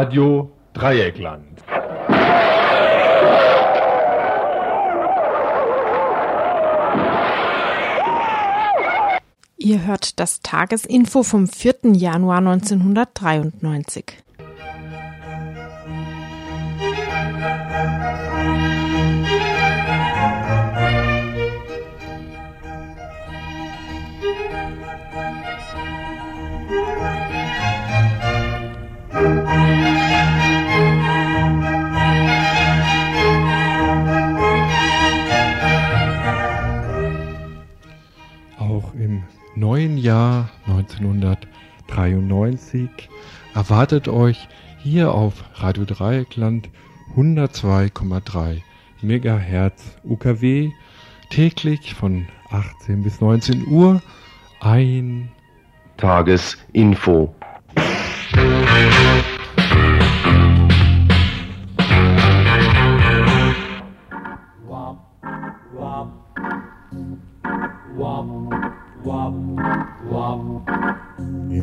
Radio Dreieckland. Ihr hört das Tagesinfo vom 4. Januar 1993. Auch neuen Jahr 1993 erwartet euch hier auf Radio Dreieckland 102,3 Megahertz UKW täglich von 18 bis 19 Uhr ein Tagesinfo.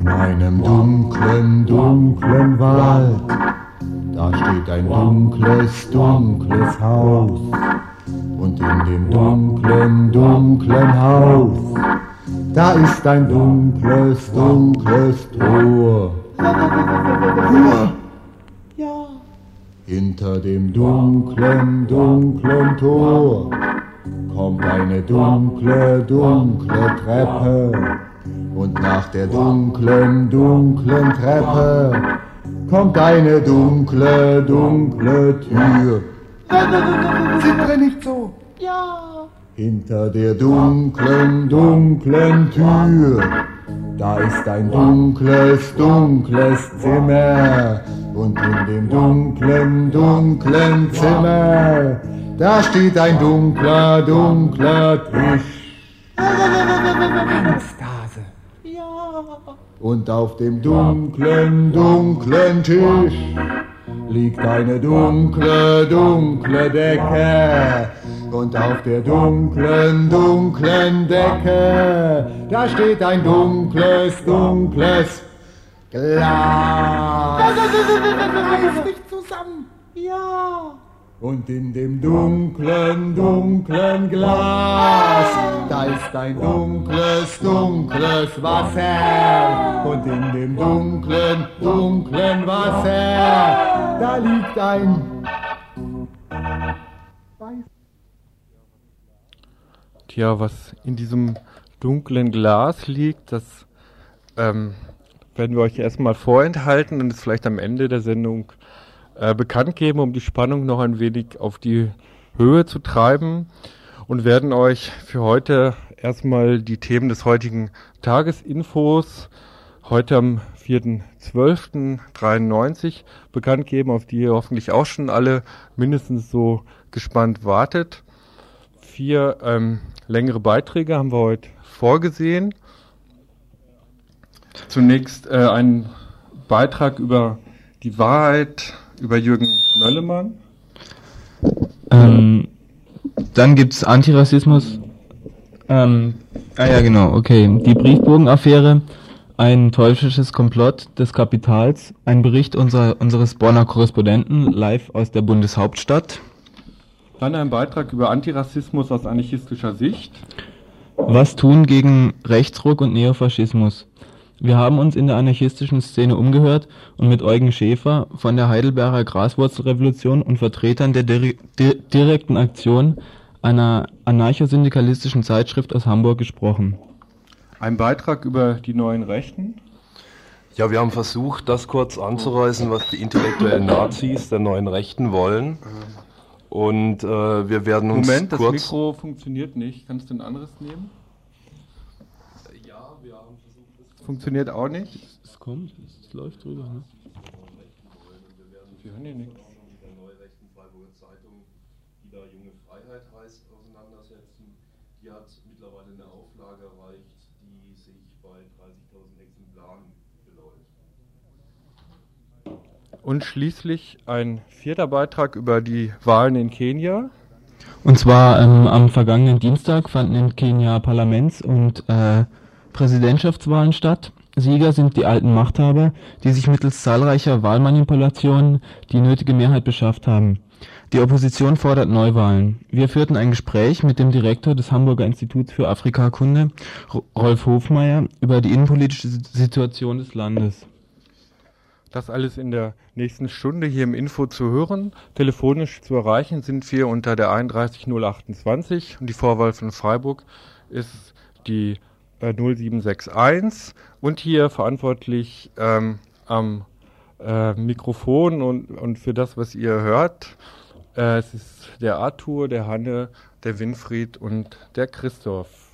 In einem dunklen, dunklen Wald, da steht ein dunkles, dunkles Haus. Und in dem dunklen, dunklen Haus, da ist ein dunkles, dunkles Tor. Tor? Ja. Hinter dem dunklen, dunklen Tor kommt eine dunkle, dunkle Treppe. Und nach der dunklen, dunklen Treppe kommt eine dunkle, dunkle Tür. Zittere nicht so. Ja. Hinter der dunklen, dunklen Tür, da ist ein dunkles, dunkles Zimmer. Und in dem dunklen, dunklen Zimmer, da steht ein dunkler, dunkler Tisch. Und auf dem dunklen, dunklen Tisch liegt eine dunkle, dunkle Decke. Und auf der dunklen, dunklen Decke, da steht ein dunkles, dunkles Glas. Reiß dich zusammen. Und in dem dunklen, dunklen Glas, da ist ein dunkles, dunkles Wasser. Und in dem dunklen, dunklen Wasser, da liegt ein Tja, was in diesem dunklen Glas liegt, das ähm, werden wir euch erstmal vorenthalten und es vielleicht am Ende der Sendung äh, bekannt geben, um die Spannung noch ein wenig auf die Höhe zu treiben und werden euch für heute erstmal die Themen des heutigen Tagesinfos heute am 4.12.93 bekannt geben, auf die ihr hoffentlich auch schon alle mindestens so gespannt wartet. Vier ähm, längere Beiträge haben wir heute vorgesehen. Zunächst äh, ein Beitrag über die Wahrheit über Jürgen Möllemann. Ähm, dann gibt's Antirassismus. Ähm, ah ja, genau, okay. Die Briefbogenaffäre, ein teuflisches Komplott des Kapitals, ein Bericht unserer, unseres Bonner Korrespondenten live aus der Bundeshauptstadt. Dann ein Beitrag über Antirassismus aus anarchistischer Sicht. Was tun gegen Rechtsruck und Neofaschismus? Wir haben uns in der anarchistischen Szene umgehört und mit Eugen Schäfer von der Heidelberger Graswurzelrevolution und Vertretern der Diri Di direkten Aktion einer anarchosyndikalistischen Zeitschrift aus Hamburg gesprochen. Ein Beitrag über die neuen Rechten. Ja, wir haben versucht, das kurz anzureißen, was die intellektuellen Nazis der neuen Rechten wollen. Und äh, wir werden uns Moment, das kurz... Mikro funktioniert nicht. Kannst du ein anderes nehmen? Ja, wir haben versucht, das Funktioniert auch nicht. Es kommt, es läuft drüber, ne? Wir hören hier nichts. Junge Freiheit heißt, auseinandersetzen. Die hat mittlerweile eine Auflage erreicht, die sich bei 30.000 Exemplaren beläuft. Und schließlich ein vierter Beitrag über die Wahlen in Kenia. Und zwar ähm, am vergangenen Dienstag fanden in Kenia Parlaments- und äh, Präsidentschaftswahlen statt. Sieger sind die alten Machthaber, die sich mittels zahlreicher Wahlmanipulationen die nötige Mehrheit beschafft haben. Die Opposition fordert Neuwahlen. Wir führten ein Gespräch mit dem Direktor des Hamburger Instituts für Afrikakunde, Rolf Hofmeier, über die innenpolitische Situation des Landes. Das alles in der nächsten Stunde hier im Info zu hören. Telefonisch zu erreichen sind wir unter der 31028 und die Vorwahl von Freiburg ist die äh, 0761 und hier verantwortlich ähm, am äh, Mikrofon und, und für das, was ihr hört. Äh, es ist der Arthur, der Hanne, der Winfried und der Christoph.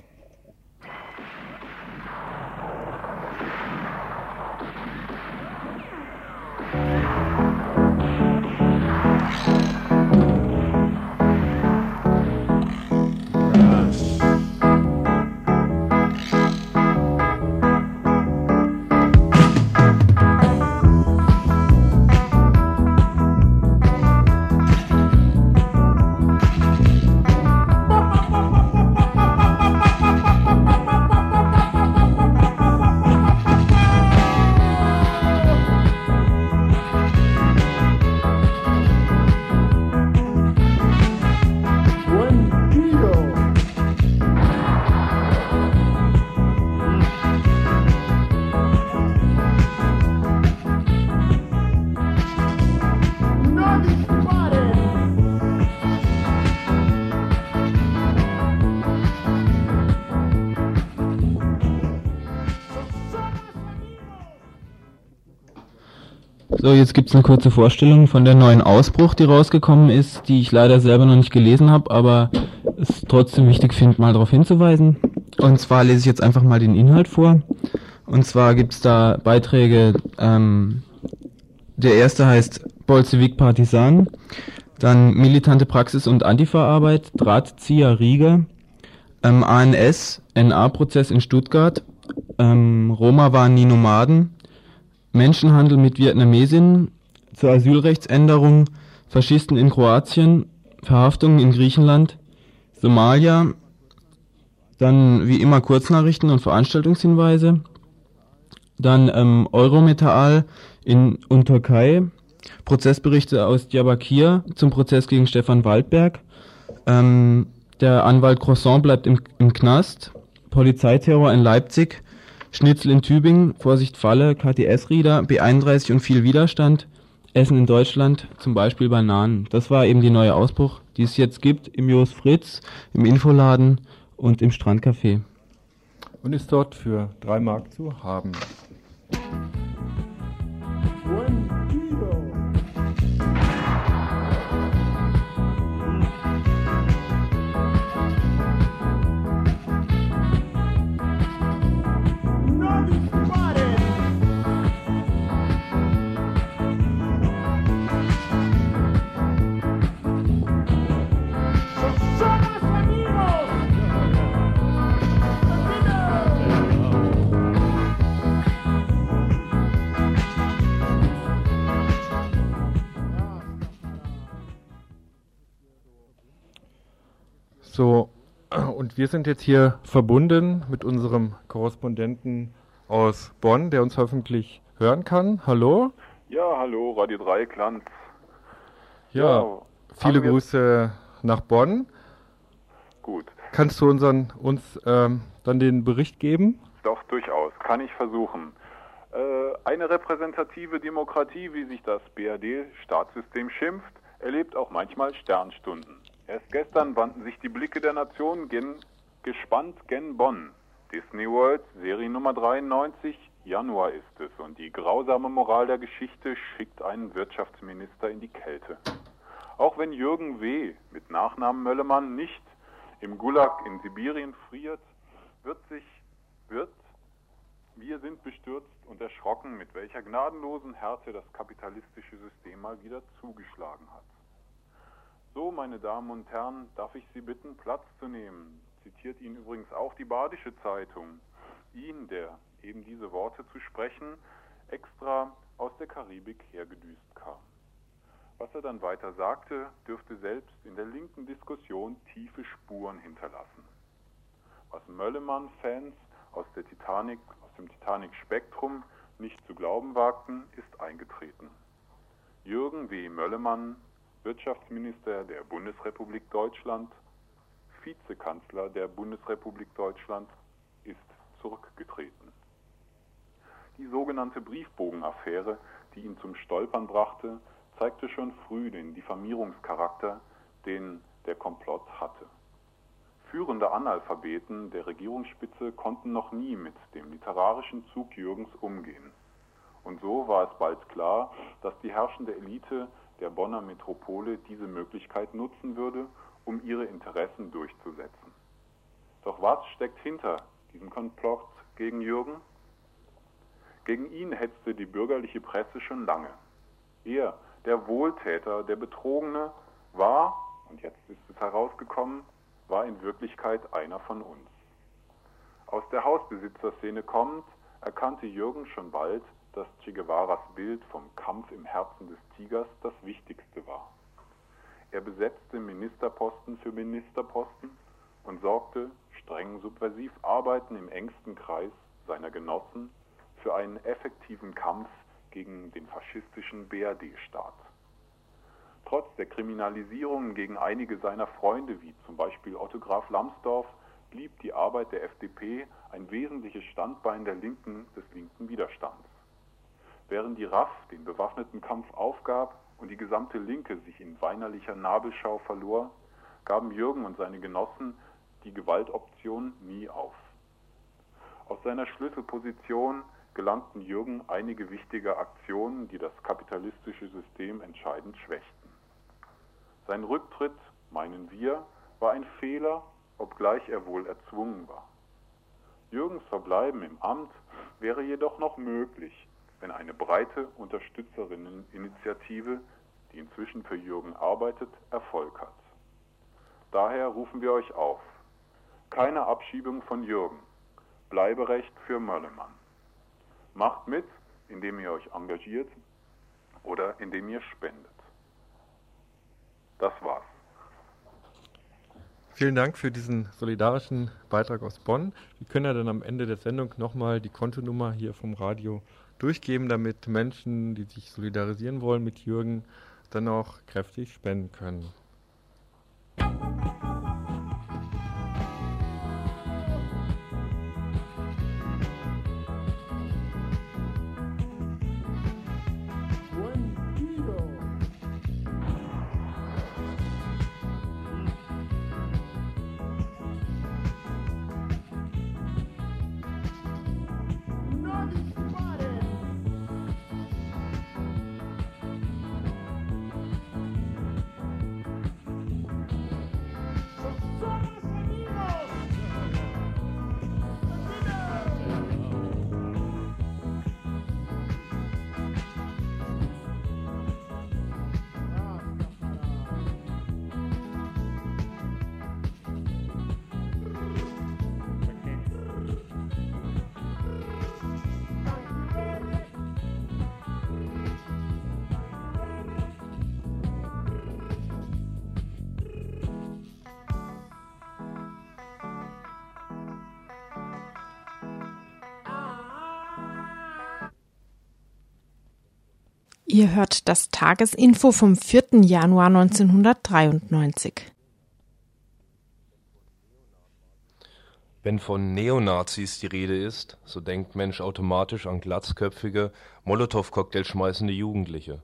Jetzt gibt's eine kurze Vorstellung von der neuen Ausbruch, die rausgekommen ist, die ich leider selber noch nicht gelesen habe, aber es trotzdem wichtig finde, mal darauf hinzuweisen. Und zwar lese ich jetzt einfach mal den Inhalt vor. Und zwar gibt's da Beiträge, ähm, der erste heißt Bolschewik Partisan, dann Militante Praxis und Antifa-Arbeit, Drahtzieher Rieger, ähm, ANS, NA-Prozess in Stuttgart, ähm, Roma waren nie Nomaden, Menschenhandel mit Vietnamesinnen, zur Asylrechtsänderung, Faschisten in Kroatien, Verhaftungen in Griechenland, Somalia, dann wie immer Kurznachrichten und Veranstaltungshinweise, dann ähm, Eurometal in und Türkei, Prozessberichte aus Diyarbakir zum Prozess gegen Stefan Waldberg, ähm, der Anwalt Croissant bleibt im, im Knast, Polizeiterror in Leipzig, Schnitzel in Tübingen, Vorsicht Falle, KTS-Rieder, B31 und viel Widerstand. Essen in Deutschland, zum Beispiel Bananen. Das war eben die neue Ausbruch, die es jetzt gibt im Jos Fritz, im Infoladen und im Strandcafé. Und ist dort für drei Mark zu haben. So, und wir sind jetzt hier verbunden mit unserem Korrespondenten aus Bonn, der uns hoffentlich hören kann. Hallo? Ja, hallo, Radio Dreieckland. Ja, Ja, viele Grüße nach Bonn. Gut, Kannst du unseren, uns ähm, dann den Bericht geben? doch durchaus, kann ich versuchen. Äh, eine repräsentative Demokratie, wie sich das BRD-Staatssystem schimpft, erlebt auch manchmal Sternstunden. Erst gestern wandten sich die Blicke der Nation gen, gespannt gen Bonn. Disney World, Serie Nummer 93, Januar ist es und die grausame Moral der Geschichte schickt einen Wirtschaftsminister in die Kälte. Auch wenn Jürgen W. mit Nachnamen Möllemann nicht im Gulag in Sibirien friert, wird sich, wird, wir sind bestürzt und erschrocken, mit welcher gnadenlosen Härte das kapitalistische System mal wieder zugeschlagen hat. So, meine Damen und Herren, darf ich Sie bitten, Platz zu nehmen. Zitiert ihn übrigens auch die Badische Zeitung. Ihn, der eben diese Worte zu sprechen, extra aus der Karibik hergedüst kam. Was er dann weiter sagte, dürfte selbst in der linken Diskussion tiefe Spuren hinterlassen. Was Möllemann-Fans aus aus dem Titanic-Spektrum nicht zu glauben wagten, ist eingetreten. Jürgen W. Möllemann, Wirtschaftsminister der Bundesrepublik Deutschland, Vizekanzler der Bundesrepublik Deutschland, ist zurückgetreten. Die sogenannte Briefbogenaffäre, die ihn zum Stolpern brachte, zeigte schon früh den Diffamierungscharakter, den der Komplott hatte. Führende Analphabeten der Regierungsspitze konnten noch nie mit dem literarischen Zug Jürgens umgehen. Und so war es bald klar, dass die herrschende Elite der Bonner Metropole diese Möglichkeit nutzen würde, um ihre Interessen durchzusetzen. Doch was steckt hinter diesem Komplott gegen Jürgen? Gegen ihn hetzte die bürgerliche Presse schon lange. Er, der Wohltäter, der Betrogene, war, und jetzt ist es herausgekommen, war in Wirklichkeit einer von uns. Aus der Hausbesitzerszene kommt, erkannte Jürgen schon bald, dass Che Guevaras Bild vom Kampf im Herzen des Tigers das Wichtigste war. Er besetzte Ministerposten für Ministerposten und sorgte, streng subversiv arbeiten im engsten Kreis seiner Genossen, für einen effektiven Kampf gegen den faschistischen BRD-Staat. Trotz der Kriminalisierungen gegen einige seiner Freunde, wie zum Beispiel Otto Graf Lambsdorff, blieb die Arbeit der FDP ein wesentliches Standbein der Linken des linken Widerstands. Während die RAF den bewaffneten Kampf aufgab und die gesamte Linke sich in weinerlicher Nabelschau verlor, gaben Jürgen und seine Genossen die Gewaltoption nie auf. Aus seiner Schlüsselposition gelangten Jürgen einige wichtige Aktionen, die das kapitalistische System entscheidend schwächten. Sein Rücktritt, meinen wir, war ein Fehler, obgleich er wohl erzwungen war. Jürgens Verbleiben im Amt wäre jedoch noch möglich, wenn eine breite Unterstützerinneninitiative, die inzwischen für Jürgen arbeitet, Erfolg hat. Daher rufen wir euch auf. Keine Abschiebung von Jürgen. Bleiberecht für Möllemann. Macht mit, indem ihr euch engagiert oder indem ihr spendet. Das war's. Vielen Dank für diesen solidarischen Beitrag aus Bonn. Wir können ja dann am Ende der Sendung nochmal die Kontonummer hier vom Radio durchgeben, damit Menschen, die sich solidarisieren wollen mit Jürgen, dann auch kräftig spenden können. Ihr hört das Tagesinfo vom 4. Januar 1993. Wenn von Neonazis die Rede ist, so denkt Mensch automatisch an glatzköpfige, Molotow-Cocktail schmeißende Jugendliche.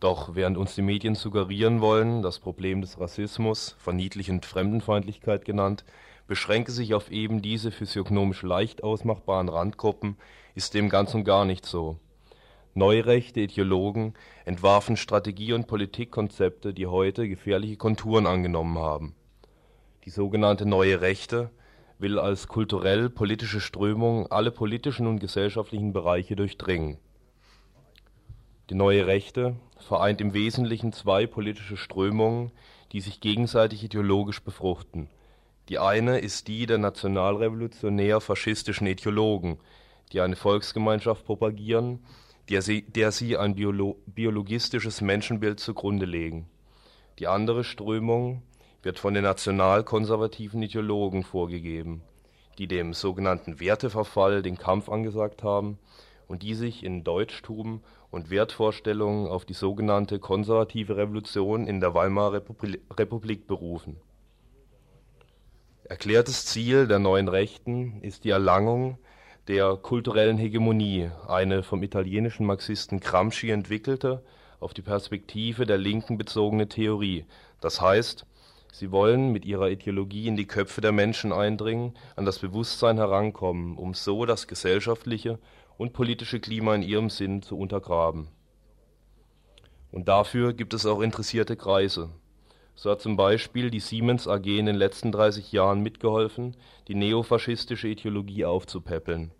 Doch während uns die Medien suggerieren wollen, das Problem des Rassismus, verniedlichend Fremdenfeindlichkeit genannt, beschränke sich auf eben diese physiognomisch leicht ausmachbaren Randgruppen, ist dem ganz und gar nicht so. Neurechte Ideologen entwarfen Strategie und Politikkonzepte, die heute gefährliche Konturen angenommen haben. Die sogenannte Neue Rechte will als kulturell-politische Strömung alle politischen und gesellschaftlichen Bereiche durchdringen. Die Neue Rechte vereint im Wesentlichen zwei politische Strömungen, die sich gegenseitig ideologisch befruchten. Die eine ist die der nationalrevolutionär-faschistischen Ideologen, die eine Volksgemeinschaft propagieren der sie, der sie ein biolo biologistisches Menschenbild zugrunde legen. Die andere Strömung wird von den nationalkonservativen Ideologen vorgegeben, die dem sogenannten Werteverfall den Kampf angesagt haben und die sich in Deutschtum und Wertvorstellungen auf die sogenannte konservative Revolution in der Weimarer Republik berufen. Erklärtes Ziel der neuen Rechten ist die Erlangung der kulturellen Hegemonie, eine vom italienischen Marxisten Gramsci entwickelte, auf die Perspektive der Linken bezogene Theorie, das heißt, sie wollen mit ihrer Ideologie in die Köpfe der Menschen eindringen, an das Bewusstsein herankommen, um so das gesellschaftliche und politische Klima in ihrem Sinn zu untergraben. Und dafür gibt es auch interessierte Kreise. So hat zum Beispiel die Siemens AG in den letzten 30 Jahren mitgeholfen, die neofaschistische Ideologie aufzupäppeln.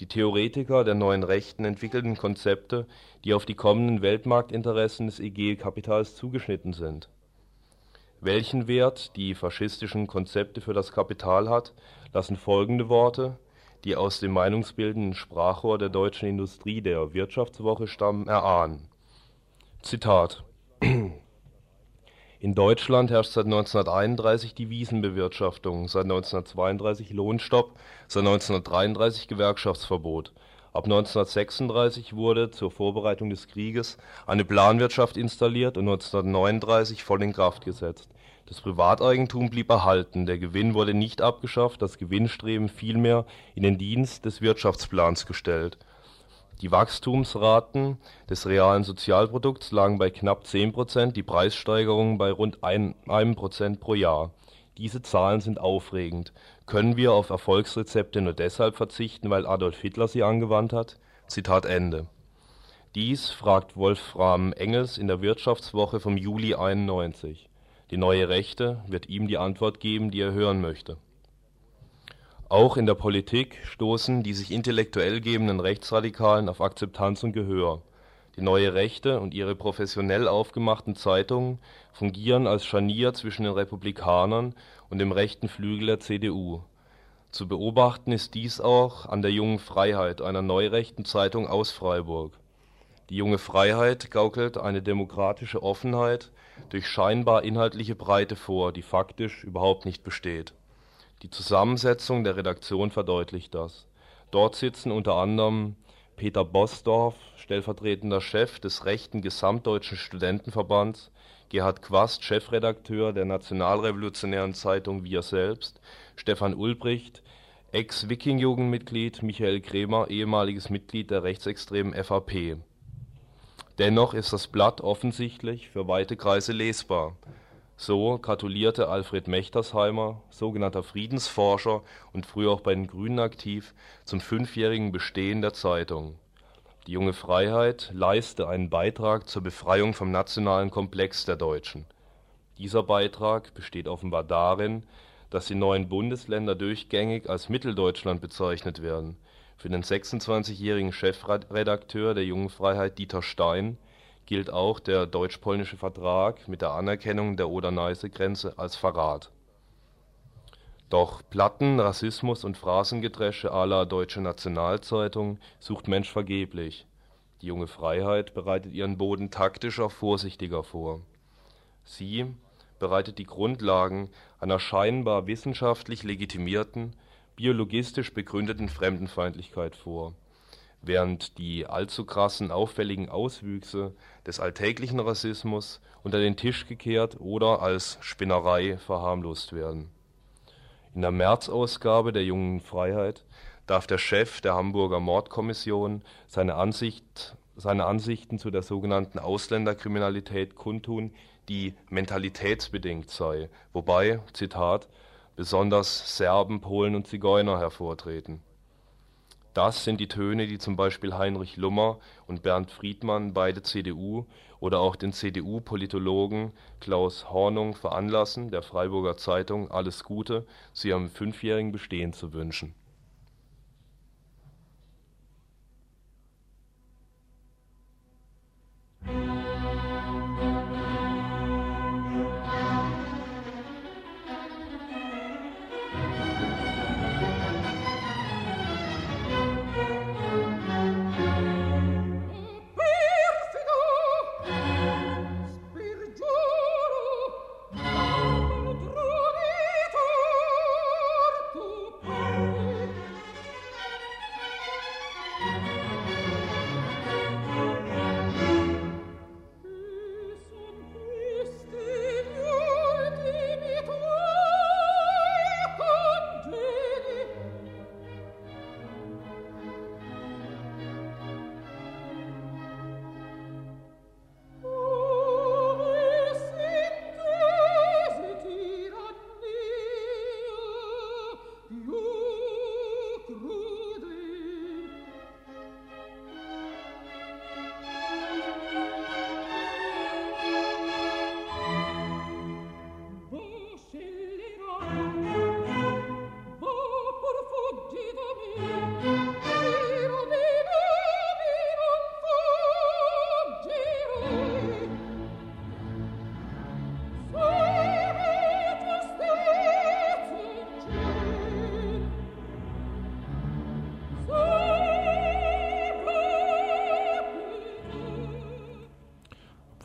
Die Theoretiker der neuen Rechten entwickelten Konzepte, die auf die kommenden Weltmarktinteressen des IG-Kapitals zugeschnitten sind. Welchen Wert die faschistischen Konzepte für das Kapital hat, lassen folgende Worte, die aus dem meinungsbildenden Sprachrohr der deutschen Industrie der Wirtschaftswoche stammen, erahnen. Zitat in Deutschland herrscht seit 1931 die Wiesenbewirtschaftung, seit 1932 Lohnstopp, seit 1933 Gewerkschaftsverbot. Ab 1936 wurde zur Vorbereitung des Krieges eine Planwirtschaft installiert und 1939 voll in Kraft gesetzt. Das Privateigentum blieb erhalten, der Gewinn wurde nicht abgeschafft, das Gewinnstreben vielmehr in den Dienst des Wirtschaftsplans gestellt die Wachstumsraten des realen Sozialprodukts lagen bei knapp 10 Prozent, die Preissteigerungen bei rund 1 Prozent pro Jahr. Diese Zahlen sind aufregend. Können wir auf Erfolgsrezepte nur deshalb verzichten, weil Adolf Hitler sie angewandt hat? Zitat Ende. Dies fragt Wolfram Engels in der Wirtschaftswoche vom Juli 91. Die Neue Rechte wird ihm die Antwort geben, die er hören möchte auch in der Politik stoßen die sich intellektuell gebenden Rechtsradikalen auf Akzeptanz und Gehör. Die Neue Rechte und ihre professionell aufgemachten Zeitungen fungieren als Scharnier zwischen den Republikanern und dem rechten Flügel der CDU. Zu beobachten ist dies auch an der Jungen Freiheit, einer neurechten Zeitung aus Freiburg. Die Junge Freiheit gaukelt eine demokratische Offenheit durch scheinbar inhaltliche Breite vor, die faktisch überhaupt nicht besteht die Zusammensetzung der Redaktion verdeutlicht das. Dort sitzen unter anderem Peter Bosdorf, stellvertretender Chef des rechten Gesamtdeutschen Studentenverbands, Gerhard Quast, Chefredakteur der nationalrevolutionären Zeitung Wir selbst, Stefan Ulbricht, Ex-Wiking-Jugendmitglied, Michael Kremer, ehemaliges Mitglied der rechtsextremen FAP. Dennoch ist das Blatt offensichtlich für weite Kreise lesbar so gratulierte Alfred Mechtersheimer, sogenannter Friedensforscher und früher auch bei den Grünen aktiv, zum fünfjährigen Bestehen der Zeitung. Die Junge Freiheit leiste einen Beitrag zur Befreiung vom nationalen Komplex der Deutschen. Dieser Beitrag besteht offenbar darin, dass die neuen Bundesländer durchgängig als Mitteldeutschland bezeichnet werden. Für den 26-jährigen Chefredakteur der Jungen Freiheit Dieter Stein gilt auch der deutsch-polnische Vertrag mit der Anerkennung der Oder-Neiße-Grenze als Verrat. Doch Platten, Rassismus und Phrasengedresche à la Deutsche Nationalzeitung sucht Mensch vergeblich. Die Junge Freiheit bereitet ihren Boden taktischer, vorsichtiger vor. Sie bereitet die Grundlagen einer scheinbar wissenschaftlich legitimierten, biologistisch begründeten Fremdenfeindlichkeit vor während die allzu krassen auffälligen Auswüchse des alltäglichen Rassismus unter den Tisch gekehrt oder als Spinnerei verharmlost werden. In der März-Ausgabe der Jungen Freiheit darf der Chef der Hamburger Mordkommission seine, Ansicht, seine Ansichten zu der sogenannten Ausländerkriminalität kundtun, die mentalitätsbedingt sei, wobei, Zitat, besonders Serben, Polen und Zigeuner hervortreten das sind die Töne, die zum Beispiel Heinrich Lummer und Bernd Friedmann, beide CDU, oder auch den CDU-Politologen Klaus Hornung veranlassen, der Freiburger Zeitung alles Gute zu ihrem fünfjährigen Bestehen zu wünschen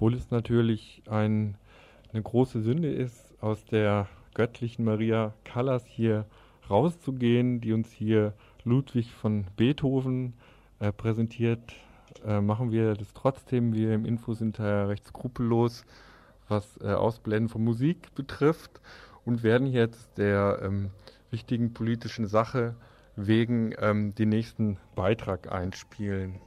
obwohl es natürlich ein, eine große Sünde ist, aus der göttlichen Maria Callas hier rauszugehen, die uns hier Ludwig von Beethoven äh, präsentiert, äh, machen wir das trotzdem. Wir im Info sind da recht skrupellos, was äh, Ausblenden von Musik betrifft und werden jetzt der ähm, wichtigen politischen Sache wegen ähm, den nächsten Beitrag einspielen.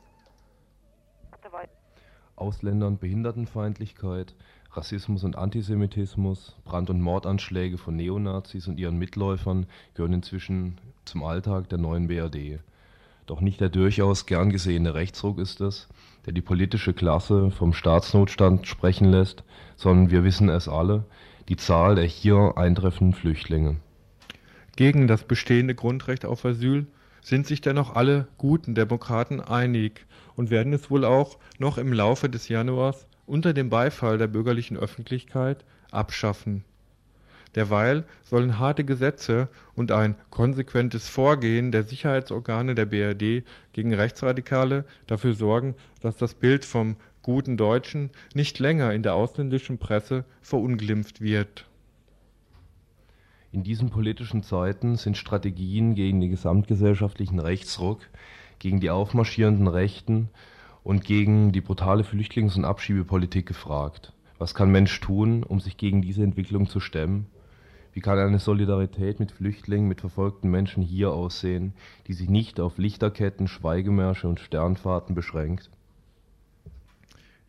Ausländer- und Behindertenfeindlichkeit, Rassismus und Antisemitismus, Brand- und Mordanschläge von Neonazis und ihren Mitläufern gehören inzwischen zum Alltag der neuen BRD. Doch nicht der durchaus gern gesehene Rechtsruck ist es, der die politische Klasse vom Staatsnotstand sprechen lässt, sondern wir wissen es alle, die Zahl der hier eintreffenden Flüchtlinge. Gegen das bestehende Grundrecht auf Asyl sind sich dennoch alle guten Demokraten einig und werden es wohl auch noch im Laufe des Januars unter dem Beifall der bürgerlichen Öffentlichkeit abschaffen. Derweil sollen harte Gesetze und ein konsequentes Vorgehen der Sicherheitsorgane der BRD gegen Rechtsradikale dafür sorgen, dass das Bild vom guten Deutschen nicht länger in der ausländischen Presse verunglimpft wird. In diesen politischen Zeiten sind Strategien gegen den gesamtgesellschaftlichen Rechtsruck, gegen die aufmarschierenden Rechten und gegen die brutale Flüchtlings- und Abschiebepolitik gefragt. Was kann Mensch tun, um sich gegen diese Entwicklung zu stemmen? Wie kann eine Solidarität mit Flüchtlingen, mit verfolgten Menschen hier aussehen, die sich nicht auf Lichterketten, Schweigemärsche und Sternfahrten beschränkt?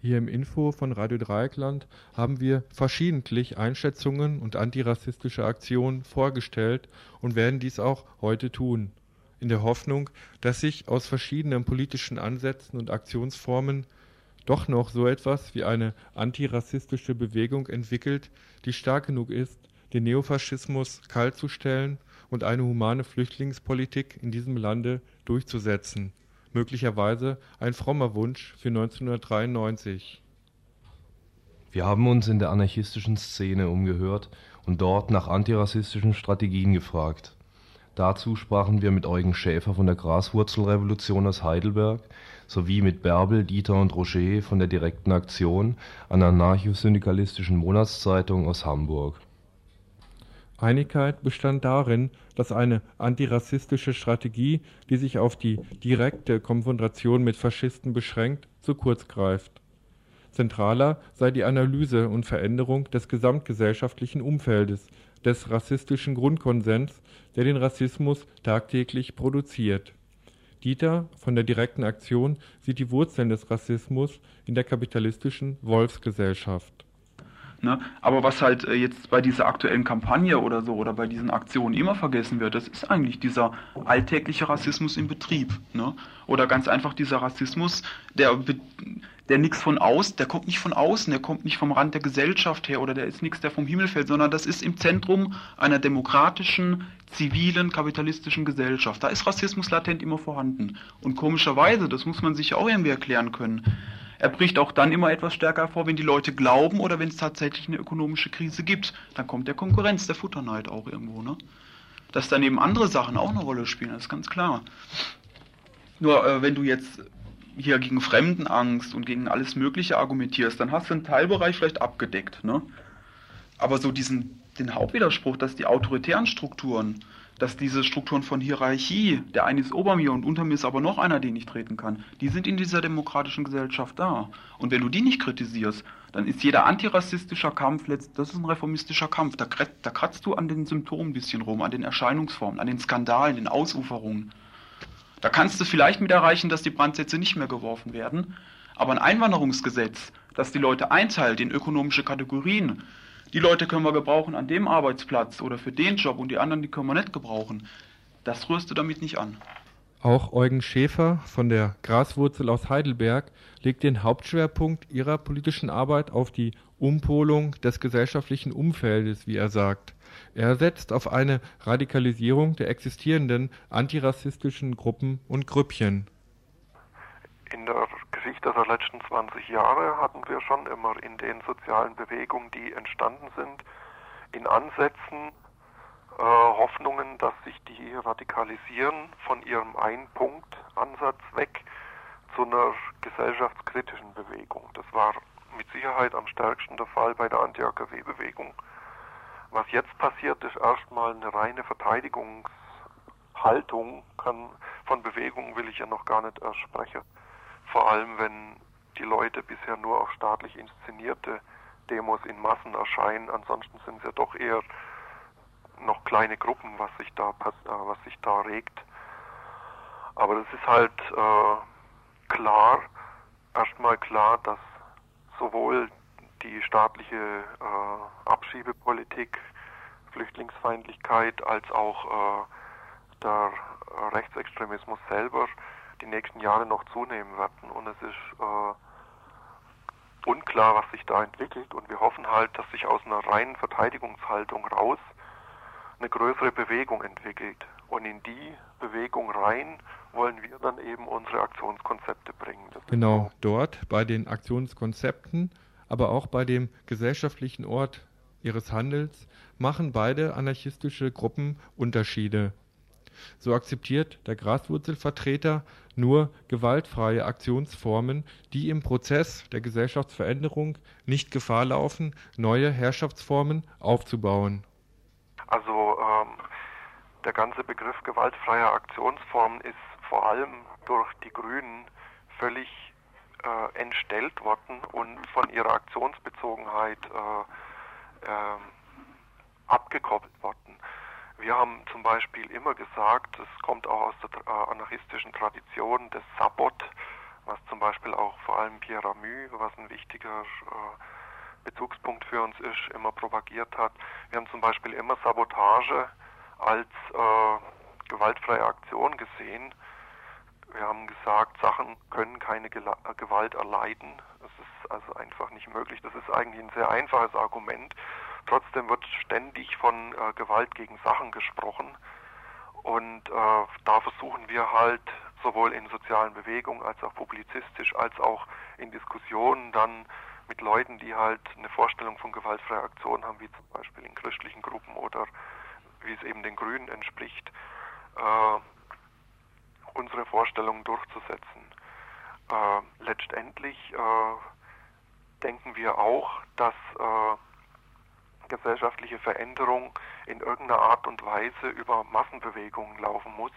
Hier im Info von Radio Dreieckland haben wir verschiedentlich Einschätzungen und antirassistische Aktionen vorgestellt und werden dies auch heute tun, in der Hoffnung, dass sich aus verschiedenen politischen Ansätzen und Aktionsformen doch noch so etwas wie eine antirassistische Bewegung entwickelt, die stark genug ist, den Neofaschismus kaltzustellen und eine humane Flüchtlingspolitik in diesem Lande durchzusetzen möglicherweise ein frommer Wunsch für 1993. Wir haben uns in der anarchistischen Szene umgehört und dort nach antirassistischen Strategien gefragt. Dazu sprachen wir mit Eugen Schäfer von der Graswurzelrevolution aus Heidelberg sowie mit Bärbel, Dieter und Roger von der direkten Aktion, einer anarcho-syndikalistischen Monatszeitung aus Hamburg. Einigkeit bestand darin, dass eine antirassistische Strategie, die sich auf die direkte Konfrontation mit Faschisten beschränkt, zu kurz greift. Zentraler sei die Analyse und Veränderung des gesamtgesellschaftlichen Umfeldes, des rassistischen Grundkonsens, der den Rassismus tagtäglich produziert. Dieter von der direkten Aktion sieht die Wurzeln des Rassismus in der kapitalistischen Wolfsgesellschaft Ne? Aber was halt äh, jetzt bei dieser aktuellen Kampagne oder so oder bei diesen Aktionen immer vergessen wird, das ist eigentlich dieser alltägliche Rassismus im Betrieb. Ne? Oder ganz einfach dieser Rassismus, der, der nichts von außen, der kommt nicht von außen, der kommt nicht vom Rand der Gesellschaft her oder der ist nichts, der vom Himmel fällt, sondern das ist im Zentrum einer demokratischen, zivilen, kapitalistischen Gesellschaft. Da ist Rassismus latent immer vorhanden. Und komischerweise, das muss man sich auch irgendwie erklären können, er bricht auch dann immer etwas stärker hervor, wenn die Leute glauben oder wenn es tatsächlich eine ökonomische Krise gibt. Dann kommt der Konkurrenz, der Futterneid auch irgendwo. Ne? Dass daneben andere Sachen auch eine Rolle spielen, das ist ganz klar. Nur äh, wenn du jetzt hier gegen Fremdenangst und gegen alles Mögliche argumentierst, dann hast du einen Teilbereich vielleicht abgedeckt. Ne? Aber so diesen den Hauptwiderspruch, dass die autoritären Strukturen dass diese Strukturen von Hierarchie, der eine ist ober mir und unter mir ist aber noch einer, den ich treten kann, die sind in dieser demokratischen Gesellschaft da. Und wenn du die nicht kritisierst, dann ist jeder antirassistischer Kampf, das ist ein reformistischer Kampf, da, da kratzt du an den Symptomen ein bisschen rum, an den Erscheinungsformen, an den Skandalen, den Ausuferungen. Da kannst du vielleicht mit erreichen, dass die Brandsätze nicht mehr geworfen werden, aber ein Einwanderungsgesetz, das die Leute einteilt in ökonomische Kategorien, die Leute können wir gebrauchen an dem Arbeitsplatz oder für den Job und die anderen, die können wir nicht gebrauchen. Das rührst du damit nicht an. Auch Eugen Schäfer von der Graswurzel aus Heidelberg legt den Hauptschwerpunkt ihrer politischen Arbeit auf die Umpolung des gesellschaftlichen Umfeldes, wie er sagt. Er setzt auf eine Radikalisierung der existierenden antirassistischen Gruppen und Grüppchen. In der Geschichte der letzten 20 Jahre hatten wir schon immer in den sozialen Bewegungen, die entstanden sind, in Ansätzen äh, Hoffnungen, dass sich die radikalisieren von ihrem Ein-Punkt-Ansatz weg zu einer gesellschaftskritischen Bewegung. Das war mit Sicherheit am stärksten der Fall bei der Anti-AKW-Bewegung. Was jetzt passiert, ist erstmal eine reine Verteidigungshaltung. Kann, von Bewegung will ich ja noch gar nicht erst sprechen. Vor allem, wenn die Leute bisher nur auf staatlich inszenierte Demos in Massen erscheinen. Ansonsten sind es ja doch eher noch kleine Gruppen, was sich da, äh, was sich da regt. Aber das ist halt äh, klar, erstmal klar, dass sowohl die staatliche äh, Abschiebepolitik, Flüchtlingsfeindlichkeit als auch äh, der Rechtsextremismus selber die nächsten Jahre noch zunehmen werden. Und es ist äh, unklar, was sich da entwickelt. Und wir hoffen halt, dass sich aus einer reinen Verteidigungshaltung raus eine größere Bewegung entwickelt. Und in die Bewegung rein wollen wir dann eben unsere Aktionskonzepte bringen. Das genau, dort bei den Aktionskonzepten, aber auch bei dem gesellschaftlichen Ort ihres Handels machen beide anarchistische Gruppen Unterschiede. So akzeptiert der Graswurzelvertreter nur gewaltfreie Aktionsformen, die im Prozess der Gesellschaftsveränderung nicht Gefahr laufen, neue Herrschaftsformen aufzubauen. Also ähm, der ganze Begriff gewaltfreier Aktionsformen ist vor allem durch die Grünen völlig äh, entstellt worden und von ihrer Aktionsbezogenheit äh, äh, abgekoppelt worden. Wir haben zum Beispiel immer gesagt, es kommt auch aus der äh, anarchistischen Tradition des Sabot, was zum Beispiel auch vor allem Pierre Ramü, was ein wichtiger äh, Bezugspunkt für uns ist, immer propagiert hat. Wir haben zum Beispiel immer Sabotage als äh, gewaltfreie Aktion gesehen. Wir haben gesagt, Sachen können keine Gela Gewalt erleiden. Das ist also einfach nicht möglich. Das ist eigentlich ein sehr einfaches Argument. Trotzdem wird ständig von äh, Gewalt gegen Sachen gesprochen. Und äh, da versuchen wir halt sowohl in sozialen Bewegungen als auch publizistisch als auch in Diskussionen dann mit Leuten, die halt eine Vorstellung von gewaltfreier Aktion haben, wie zum Beispiel in christlichen Gruppen oder wie es eben den Grünen entspricht, äh, unsere Vorstellungen durchzusetzen. Äh, letztendlich äh, denken wir auch, dass gesellschaftliche Veränderung in irgendeiner Art und Weise über Massenbewegungen laufen muss.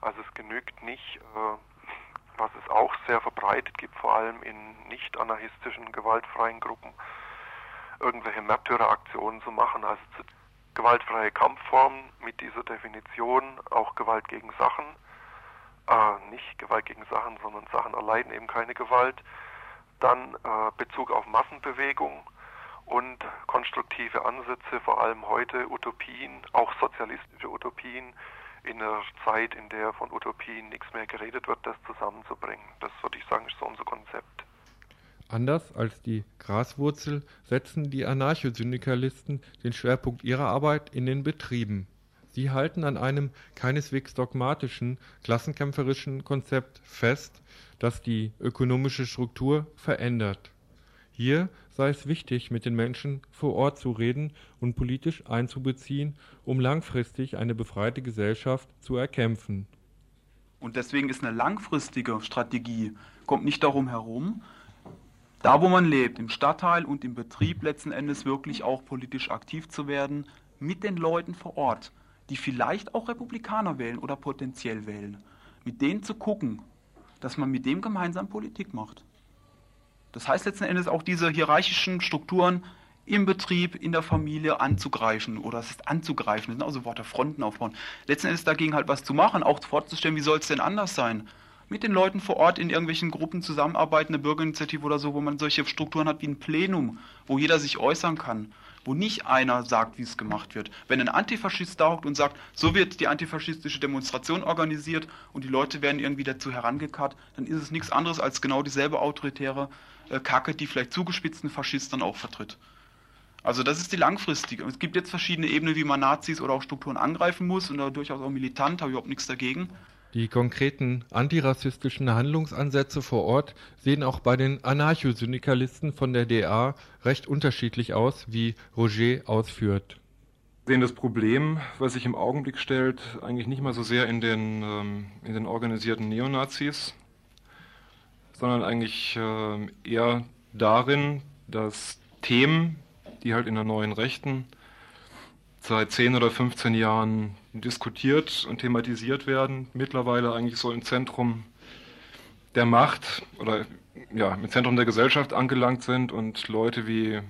Also es genügt nicht, äh, was es auch sehr verbreitet gibt, vor allem in nicht anarchistischen, gewaltfreien Gruppen, irgendwelche Märtyreraktionen zu machen. Also gewaltfreie Kampfformen mit dieser Definition, auch Gewalt gegen Sachen, äh, nicht Gewalt gegen Sachen, sondern Sachen erleiden eben keine Gewalt. Dann äh, Bezug auf Massenbewegung, und konstruktive Ansätze, vor allem heute Utopien, auch sozialistische Utopien, in einer Zeit, in der von Utopien nichts mehr geredet wird, das zusammenzubringen. Das würde ich sagen, ist so unser Konzept. Anders als die Graswurzel setzen die Anarchosyndikalisten den Schwerpunkt ihrer Arbeit in den Betrieben. Sie halten an einem keineswegs dogmatischen, klassenkämpferischen Konzept fest, das die ökonomische Struktur verändert. Hier sei es wichtig, mit den Menschen vor Ort zu reden und politisch einzubeziehen, um langfristig eine befreite Gesellschaft zu erkämpfen. Und deswegen ist eine langfristige Strategie, kommt nicht darum herum, da wo man lebt, im Stadtteil und im Betrieb letzten Endes wirklich auch politisch aktiv zu werden, mit den Leuten vor Ort, die vielleicht auch Republikaner wählen oder potenziell wählen, mit denen zu gucken, dass man mit dem gemeinsam Politik macht. Das heißt letzten Endes auch diese hierarchischen Strukturen im Betrieb, in der Familie anzugreifen oder es ist anzugreifen, das sind also Worte Fronten aufbauen. Letzten Endes dagegen halt was zu machen, auch vorzustellen, wie soll es denn anders sein? Mit den Leuten vor Ort in irgendwelchen Gruppen zusammenarbeiten, eine Bürgerinitiative oder so, wo man solche Strukturen hat wie ein Plenum, wo jeder sich äußern kann wo nicht einer sagt, wie es gemacht wird. Wenn ein Antifaschist da hockt und sagt, so wird die antifaschistische Demonstration organisiert und die Leute werden irgendwie dazu herangekarrt, dann ist es nichts anderes als genau dieselbe autoritäre äh, Kacke, die vielleicht zugespitzten Faschisten auch vertritt. Also das ist die langfristige. Es gibt jetzt verschiedene Ebenen, wie man Nazis oder auch Strukturen angreifen muss und da durchaus auch militant, habe ich überhaupt nichts dagegen. Die konkreten antirassistischen Handlungsansätze vor Ort sehen auch bei den Anarchosyndikalisten von der DA recht unterschiedlich aus, wie Roger ausführt. Wir sehen das Problem, was sich im Augenblick stellt, eigentlich nicht mal so sehr in den, ähm, in den organisierten Neonazis, sondern eigentlich äh, eher darin, dass Themen, die halt in der neuen Rechten seit 10 oder 15 Jahren diskutiert und thematisiert werden, mittlerweile eigentlich so im Zentrum der Macht oder ja, im Zentrum der Gesellschaft angelangt sind und Leute wie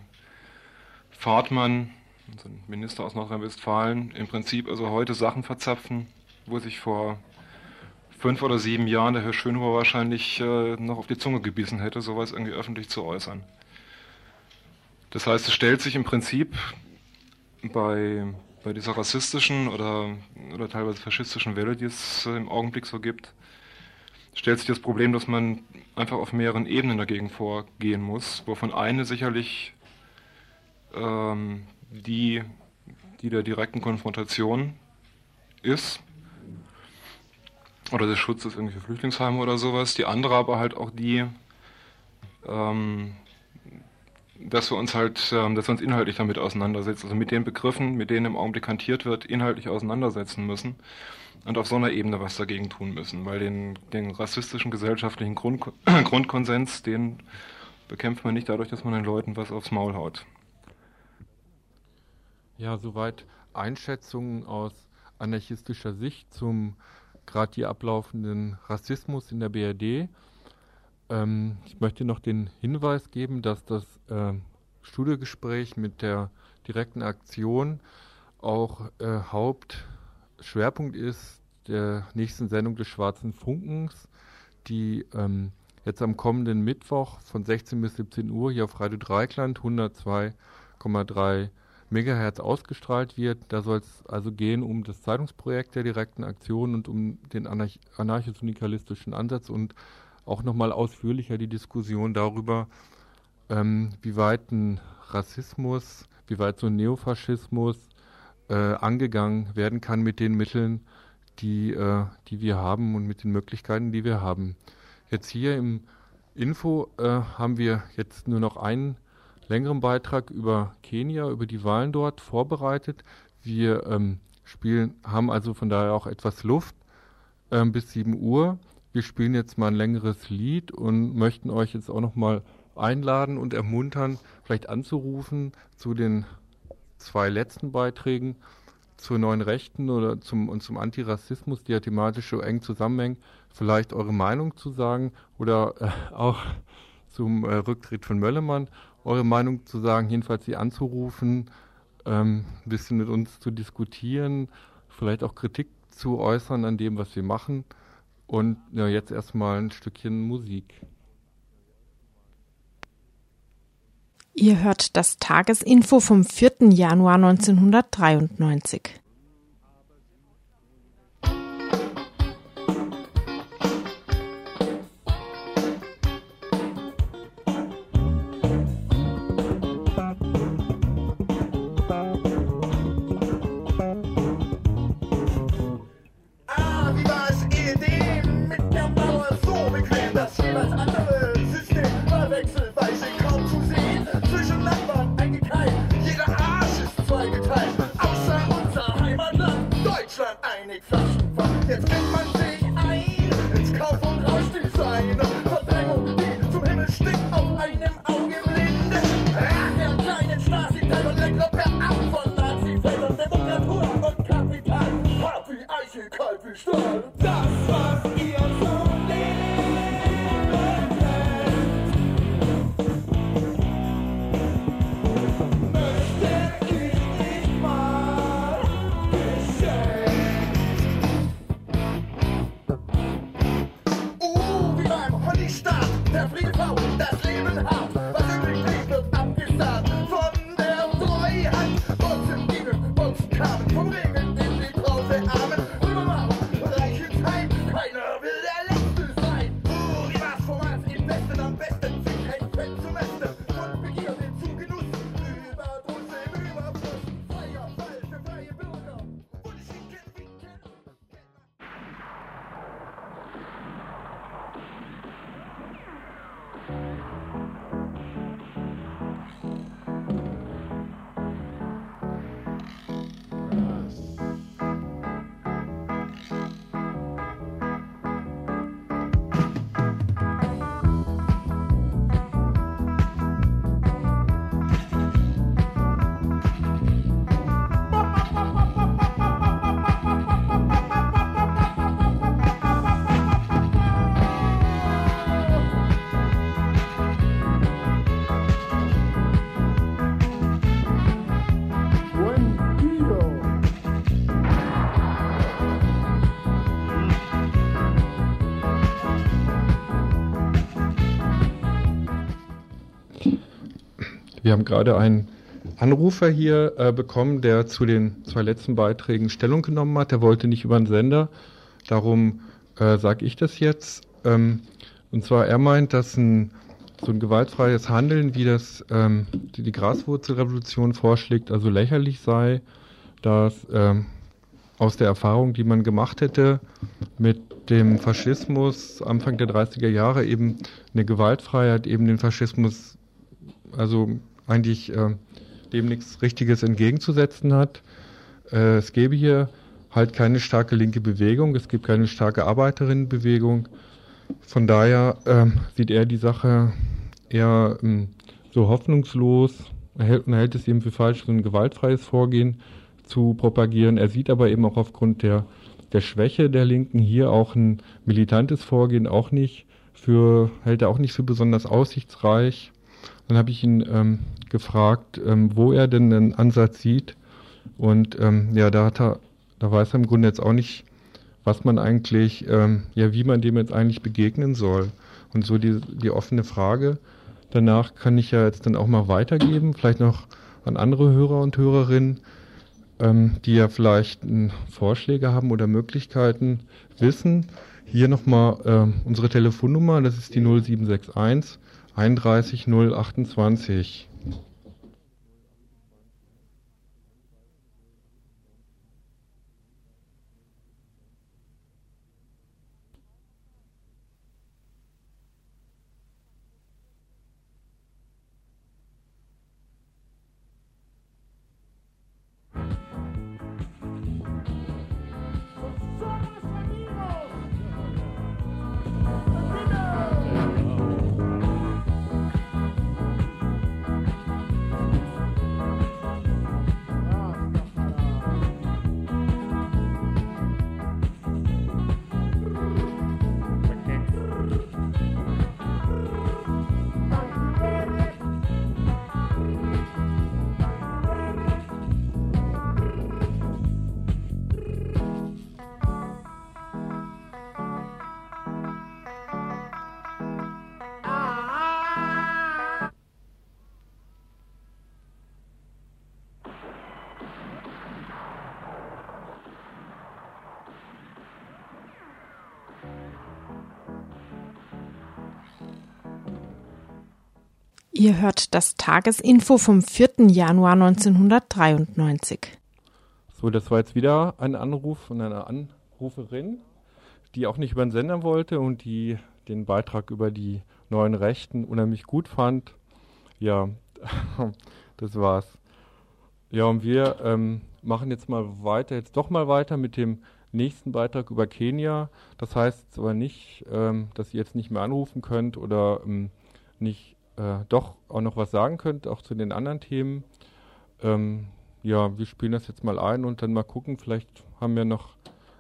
Fahrtmann, unser Minister aus Nordrhein-Westfalen, im Prinzip also heute Sachen verzapfen, wo sich vor fünf oder sieben Jahren der Herr Schönhuber wahrscheinlich äh, noch auf die Zunge gebissen hätte, sowas irgendwie öffentlich zu äußern. Das heißt, es stellt sich im Prinzip bei, bei dieser rassistischen oder, oder teilweise faschistischen Welle, die es im Augenblick so gibt, stellt sich das Problem, dass man einfach auf mehreren Ebenen dagegen vorgehen muss, wovon eine sicherlich ähm, die, die der direkten Konfrontation ist oder des Schutzes irgendwie für Flüchtlingsheime oder sowas, die andere aber halt auch die, ähm, dass wir uns halt, ähm, dass wir uns inhaltlich damit auseinandersetzen, also mit den Begriffen, mit denen im Augenblick hantiert wird, inhaltlich auseinandersetzen müssen und auf so einer Ebene was dagegen tun müssen, weil den, den rassistischen gesellschaftlichen Grund, Grundkonsens, den bekämpft man nicht dadurch, dass man den Leuten was aufs Maul haut. Ja, soweit Einschätzungen aus anarchistischer Sicht zum gerade hier ablaufenden Rassismus in der BRD. Ähm, ich möchte noch den Hinweis geben, dass das äh, Studiogespräch mit der direkten Aktion auch äh, Hauptschwerpunkt ist der nächsten Sendung des Schwarzen Funkens, die ähm, jetzt am kommenden Mittwoch von 16 bis 17 Uhr hier auf Radio Dreikland 102,3 Megahertz ausgestrahlt wird. Da soll es also gehen um das Zeitungsprojekt der direkten Aktion und um den anarch anarcho-syndikalistischen Ansatz und auch nochmal ausführlicher die Diskussion darüber, ähm, wie weit ein Rassismus, wie weit so ein Neofaschismus äh, angegangen werden kann mit den Mitteln, die, äh, die wir haben und mit den Möglichkeiten, die wir haben. Jetzt hier im Info äh, haben wir jetzt nur noch einen längeren Beitrag über Kenia, über die Wahlen dort vorbereitet. Wir ähm, spielen, haben also von daher auch etwas Luft ähm, bis 7 Uhr. Wir spielen jetzt mal ein längeres Lied und möchten euch jetzt auch nochmal einladen und ermuntern, vielleicht anzurufen zu den zwei letzten Beiträgen zur neuen Rechten oder zum, und zum Antirassismus, die ja thematisch so eng zusammenhängen, vielleicht eure Meinung zu sagen oder äh, auch zum äh, Rücktritt von Möllemann eure Meinung zu sagen, jedenfalls sie anzurufen, ähm, ein bisschen mit uns zu diskutieren, vielleicht auch Kritik zu äußern an dem, was wir machen. Und ja, jetzt erstmal ein Stückchen Musik. Ihr hört das Tagesinfo vom 4. Januar 1993. haben gerade einen Anrufer hier äh, bekommen, der zu den zwei letzten Beiträgen Stellung genommen hat. Der wollte nicht über den Sender. Darum äh, sage ich das jetzt. Ähm, und zwar, er meint, dass ein, so ein gewaltfreies Handeln, wie das ähm, die, die Graswurzelrevolution vorschlägt, also lächerlich sei, dass ähm, aus der Erfahrung, die man gemacht hätte mit dem Faschismus Anfang der 30er Jahre, eben eine Gewaltfreiheit, eben den Faschismus, also eigentlich äh, dem nichts Richtiges entgegenzusetzen hat. Äh, es gäbe hier halt keine starke linke Bewegung, es gibt keine starke Arbeiterinnenbewegung. Von daher äh, sieht er die Sache eher ähm, so hoffnungslos er hält, und hält es eben für falsch, so ein gewaltfreies Vorgehen zu propagieren. Er sieht aber eben auch aufgrund der, der Schwäche der Linken hier auch ein militantes Vorgehen auch nicht für, hält er auch nicht für besonders aussichtsreich. Dann habe ich ihn ähm, gefragt, ähm, wo er denn einen Ansatz sieht. Und ähm, ja, da hat er, da weiß er im Grunde jetzt auch nicht, was man eigentlich, ähm, ja, wie man dem jetzt eigentlich begegnen soll. Und so die, die offene Frage. Danach kann ich ja jetzt dann auch mal weitergeben, vielleicht noch an andere Hörer und Hörerinnen, ähm, die ja vielleicht Vorschläge haben oder Möglichkeiten wissen. Hier nochmal äh, unsere Telefonnummer, das ist die 0761 31 Ihr hört das Tagesinfo vom 4. Januar 1993. So, das war jetzt wieder ein Anruf von einer Anruferin, die auch nicht über den Sender wollte und die den Beitrag über die neuen Rechten unheimlich gut fand. Ja, das war's. Ja, und wir ähm, machen jetzt mal weiter, jetzt doch mal weiter mit dem nächsten Beitrag über Kenia. Das heißt aber nicht, ähm, dass ihr jetzt nicht mehr anrufen könnt oder ähm, nicht äh, doch auch noch was sagen könnt, auch zu den anderen Themen. Ähm, ja, wir spielen das jetzt mal ein und dann mal gucken, vielleicht haben ja noch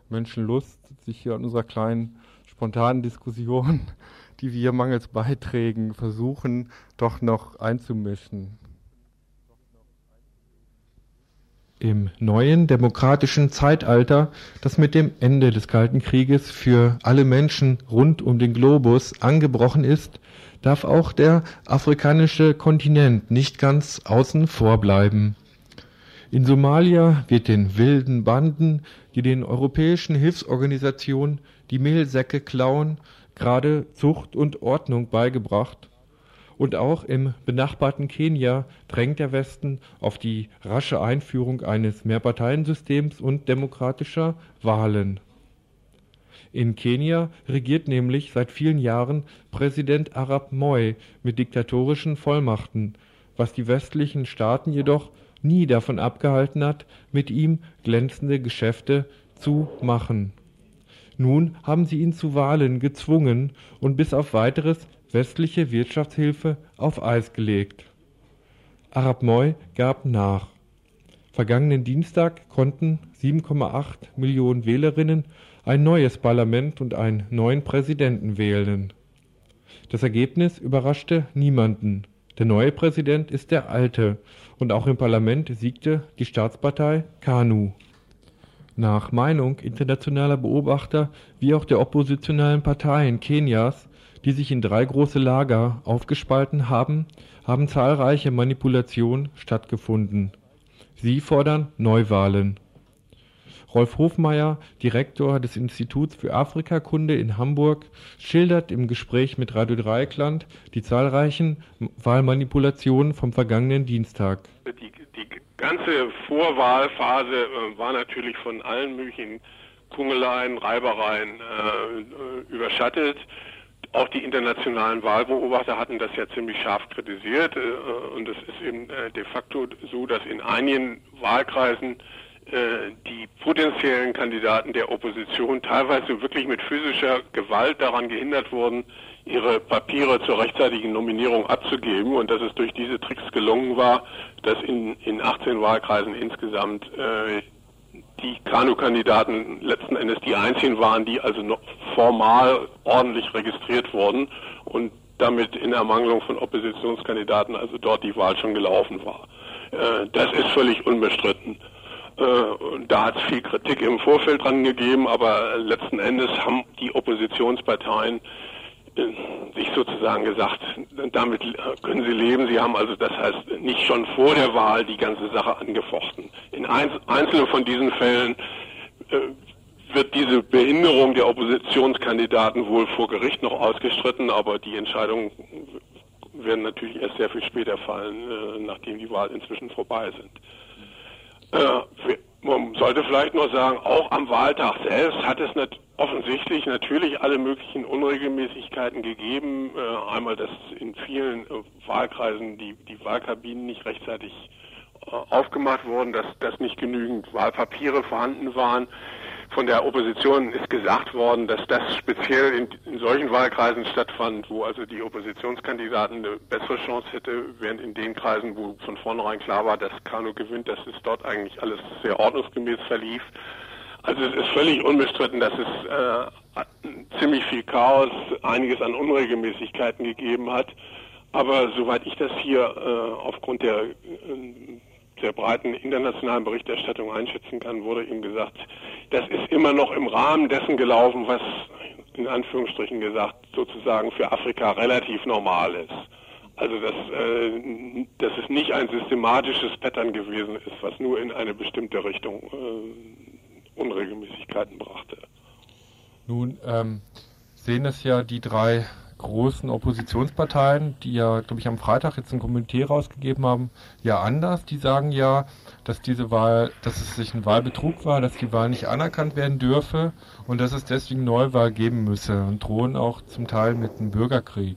Menschen Lust, sich hier an unserer kleinen spontanen Diskussion, die wir mangels Beiträgen versuchen, doch noch einzumischen. Im neuen demokratischen Zeitalter, das mit dem Ende des Kalten Krieges für alle Menschen rund um den Globus angebrochen ist, darf auch der afrikanische Kontinent nicht ganz außen vor bleiben. In Somalia wird den wilden Banden, die den europäischen Hilfsorganisationen die Mehlsäcke klauen, gerade Zucht und Ordnung beigebracht. Und auch im benachbarten Kenia drängt der Westen auf die rasche Einführung eines Mehrparteiensystems und demokratischer Wahlen. In Kenia regiert nämlich seit vielen Jahren Präsident Arap Moi mit diktatorischen Vollmachten, was die westlichen Staaten jedoch nie davon abgehalten hat, mit ihm glänzende Geschäfte zu machen. Nun haben sie ihn zu Wahlen gezwungen und bis auf weiteres westliche Wirtschaftshilfe auf Eis gelegt. Arap Moi gab nach. Vergangenen Dienstag konnten 7,8 Millionen Wählerinnen ein neues Parlament und einen neuen Präsidenten wählen. Das Ergebnis überraschte niemanden. Der neue Präsident ist der alte und auch im Parlament siegte die Staatspartei KANU. Nach Meinung internationaler Beobachter wie auch der oppositionellen Parteien Kenias, die sich in drei große Lager aufgespalten haben, haben zahlreiche Manipulationen stattgefunden. Sie fordern Neuwahlen. Rolf Hofmeier, Direktor des Instituts für Afrikakunde in Hamburg, schildert im Gespräch mit Radio Dreieckland die zahlreichen Wahlmanipulationen vom vergangenen Dienstag. Die, die ganze Vorwahlphase äh, war natürlich von allen möglichen Kungeleien, Reibereien äh, überschattet. Auch die internationalen Wahlbeobachter hatten das ja ziemlich scharf kritisiert. Äh, und es ist eben äh, de facto so, dass in einigen Wahlkreisen äh, die potenziellen Kandidaten der Opposition teilweise wirklich mit physischer Gewalt daran gehindert wurden, ihre Papiere zur rechtzeitigen Nominierung abzugeben und dass es durch diese Tricks gelungen war, dass in, in 18 Wahlkreisen insgesamt äh, die Kanu-Kandidaten letzten Endes die einzigen waren, die also noch formal ordentlich registriert wurden und damit in Ermangelung von Oppositionskandidaten also dort die Wahl schon gelaufen war. Äh, das ist völlig unbestritten. Äh, da hat es viel Kritik im Vorfeld dran gegeben, aber letzten Endes haben die Oppositionsparteien sich sozusagen gesagt, damit können sie leben. Sie haben also, das heißt, nicht schon vor der Wahl die ganze Sache angefochten. In einzelnen von diesen Fällen äh, wird diese Behinderung der Oppositionskandidaten wohl vor Gericht noch ausgestritten, aber die Entscheidungen werden natürlich erst sehr viel später fallen, nachdem die Wahl inzwischen vorbei sind. Äh, man sollte vielleicht noch sagen, auch am Wahltag selbst hat es nat offensichtlich natürlich alle möglichen Unregelmäßigkeiten gegeben. Äh, einmal, dass in vielen äh, Wahlkreisen die, die Wahlkabinen nicht rechtzeitig äh, aufgemacht wurden, dass, dass nicht genügend Wahlpapiere vorhanden waren von der Opposition ist gesagt worden, dass das speziell in, in, solchen Wahlkreisen stattfand, wo also die Oppositionskandidaten eine bessere Chance hätte, während in den Kreisen, wo von vornherein klar war, dass Kano gewinnt, dass es dort eigentlich alles sehr ordnungsgemäß verlief. Also es ist völlig unbestritten, dass es äh, ziemlich viel Chaos, einiges an Unregelmäßigkeiten gegeben hat. Aber soweit ich das hier äh, aufgrund der äh, der breiten internationalen Berichterstattung einschätzen kann, wurde ihm gesagt, das ist immer noch im Rahmen dessen gelaufen, was in Anführungsstrichen gesagt sozusagen für Afrika relativ normal ist. Also dass, äh, dass es nicht ein systematisches Pattern gewesen ist, was nur in eine bestimmte Richtung äh, Unregelmäßigkeiten brachte. Nun ähm, sehen es ja die drei großen Oppositionsparteien, die ja, glaube ich, am Freitag jetzt ein Kommentar rausgegeben haben, ja anders. Die sagen ja, dass diese Wahl, dass es sich ein Wahlbetrug war, dass die Wahl nicht anerkannt werden dürfe und dass es deswegen Neuwahl geben müsse und drohen auch zum Teil mit einem Bürgerkrieg.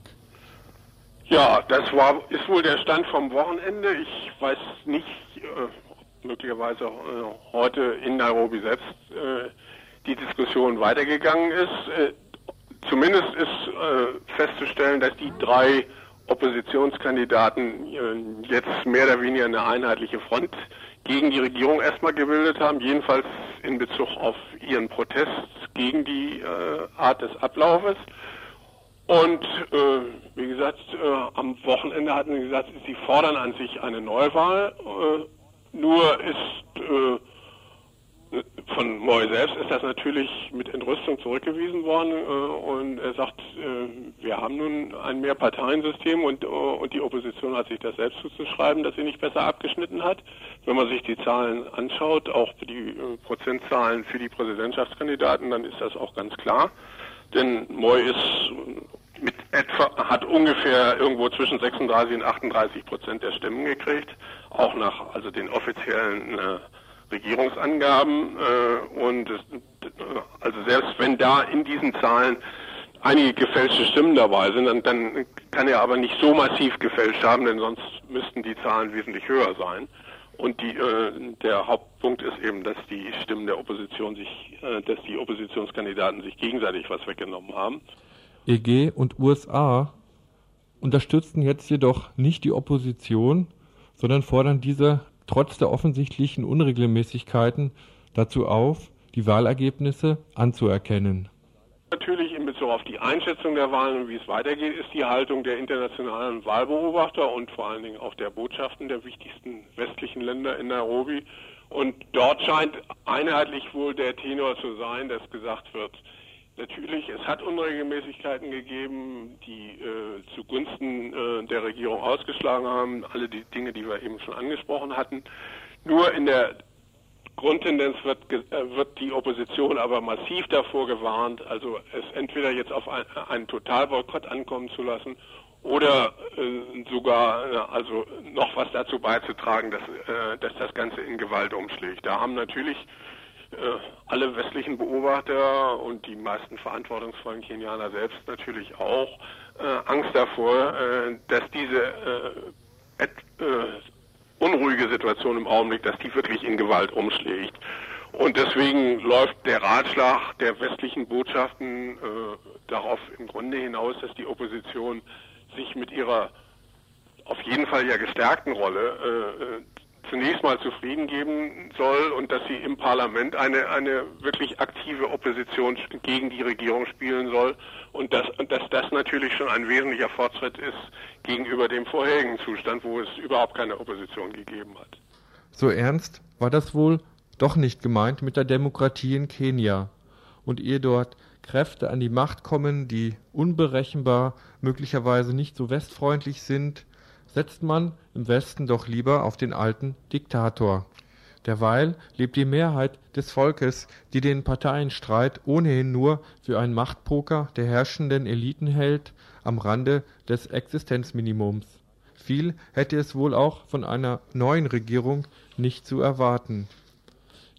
Ja, das war, ist wohl der Stand vom Wochenende. Ich weiß nicht, äh, möglicherweise äh, heute in Nairobi selbst äh, die Diskussion weitergegangen ist. Äh, Zumindest ist festzustellen, dass die drei Oppositionskandidaten jetzt mehr oder weniger eine einheitliche Front gegen die Regierung erstmal gebildet haben, jedenfalls in Bezug auf ihren Protest gegen die Art des Ablaufes. Und äh, wie gesagt, äh, am Wochenende hatten sie gesagt, sie fordern an sich eine Neuwahl. Äh, nur ist äh, von Moy selbst ist das natürlich mit Entrüstung zurückgewiesen worden äh, und er sagt, äh, wir haben nun ein Mehrparteiensystem und, äh, und die Opposition hat sich das selbst zuzuschreiben, dass sie nicht besser abgeschnitten hat. Wenn man sich die Zahlen anschaut, auch die äh, Prozentzahlen für die Präsidentschaftskandidaten, dann ist das auch ganz klar. Denn Moy ist mit etwa, hat ungefähr irgendwo zwischen 36 und 38 Prozent der Stimmen gekriegt, auch nach also den offiziellen äh, Regierungsangaben äh, und also selbst wenn da in diesen Zahlen einige gefälschte Stimmen dabei sind, dann, dann kann er aber nicht so massiv gefälscht haben, denn sonst müssten die Zahlen wesentlich höher sein. Und die, äh, der Hauptpunkt ist eben, dass die Stimmen der Opposition sich, äh, dass die Oppositionskandidaten sich gegenseitig was weggenommen haben. EG und USA unterstützen jetzt jedoch nicht die Opposition, sondern fordern diese trotz der offensichtlichen Unregelmäßigkeiten dazu auf, die Wahlergebnisse anzuerkennen. Natürlich in Bezug auf die Einschätzung der Wahlen und wie es weitergeht, ist die Haltung der internationalen Wahlbeobachter und vor allen Dingen auch der Botschaften der wichtigsten westlichen Länder in Nairobi. Und dort scheint einheitlich wohl der Tenor zu sein, dass gesagt wird, Natürlich, es hat Unregelmäßigkeiten gegeben, die äh, zugunsten äh, der Regierung ausgeschlagen haben. Alle die Dinge, die wir eben schon angesprochen hatten. Nur in der Grundtendenz wird, äh, wird die Opposition aber massiv davor gewarnt, also es entweder jetzt auf ein, einen Totalboykott ankommen zu lassen oder äh, sogar äh, also noch was dazu beizutragen, dass, äh, dass das Ganze in Gewalt umschlägt. Da haben natürlich alle westlichen Beobachter und die meisten verantwortungsvollen Kenianer selbst natürlich auch äh, Angst davor, äh, dass diese äh, äh, unruhige Situation im Augenblick, dass die wirklich in Gewalt umschlägt. Und deswegen läuft der Ratschlag der westlichen Botschaften äh, darauf im Grunde hinaus, dass die Opposition sich mit ihrer auf jeden Fall ja gestärkten Rolle äh, zunächst mal zufrieden geben soll und dass sie im Parlament eine, eine wirklich aktive Opposition gegen die Regierung spielen soll und dass, dass das natürlich schon ein wesentlicher Fortschritt ist gegenüber dem vorherigen Zustand, wo es überhaupt keine Opposition gegeben hat. So ernst war das wohl doch nicht gemeint mit der Demokratie in Kenia. Und ehe dort Kräfte an die Macht kommen, die unberechenbar, möglicherweise nicht so westfreundlich sind, setzt man im Westen doch lieber auf den alten Diktator. Derweil lebt die Mehrheit des Volkes, die den Parteienstreit ohnehin nur für einen Machtpoker der herrschenden Eliten hält, am Rande des Existenzminimums. Viel hätte es wohl auch von einer neuen Regierung nicht zu erwarten.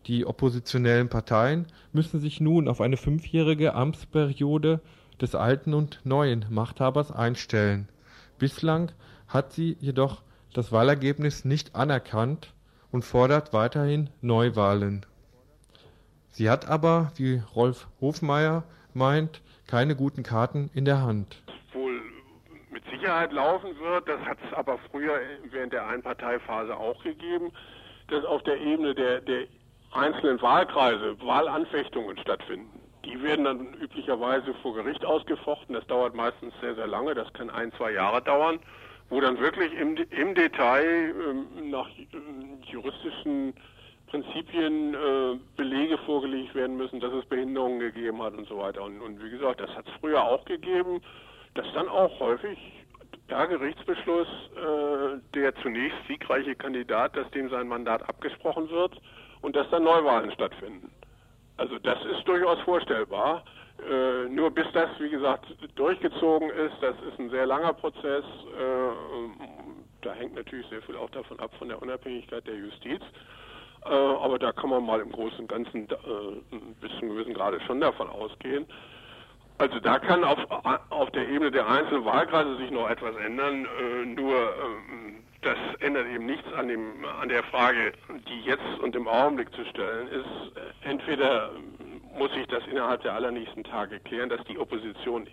Die oppositionellen Parteien müssen sich nun auf eine fünfjährige Amtsperiode des alten und neuen Machthabers einstellen. Bislang hat sie jedoch das Wahlergebnis nicht anerkannt und fordert weiterhin Neuwahlen. Sie hat aber, wie Rolf Hofmeier meint, keine guten Karten in der Hand. Wohl mit Sicherheit laufen wird, das hat es aber früher während der Einparteiphase auch gegeben, dass auf der Ebene der, der einzelnen Wahlkreise Wahlanfechtungen stattfinden. Die werden dann üblicherweise vor Gericht ausgefochten. Das dauert meistens sehr, sehr lange. Das kann ein, zwei Jahre dauern wo dann wirklich im, im Detail ähm, nach äh, juristischen Prinzipien äh, Belege vorgelegt werden müssen, dass es Behinderungen gegeben hat und so weiter. Und, und wie gesagt, das hat es früher auch gegeben, dass dann auch häufig der Gerichtsbeschluss äh, der zunächst siegreiche Kandidat, dass dem sein Mandat abgesprochen wird und dass dann Neuwahlen stattfinden. Also das ist durchaus vorstellbar. Äh, nur bis das, wie gesagt, durchgezogen ist, das ist ein sehr langer Prozess. Äh, da hängt natürlich sehr viel auch davon ab, von der Unabhängigkeit der Justiz. Äh, aber da kann man mal im Großen und Ganzen äh, bis zu einem gewissen Grade schon davon ausgehen. Also da kann auf, auf der Ebene der einzelnen Wahlkreise sich noch etwas ändern. Äh, nur das ändert eben nichts an, dem, an der Frage, die jetzt und im Augenblick zu stellen ist. Entweder muss sich das innerhalb der allernächsten Tage klären, dass die Opposition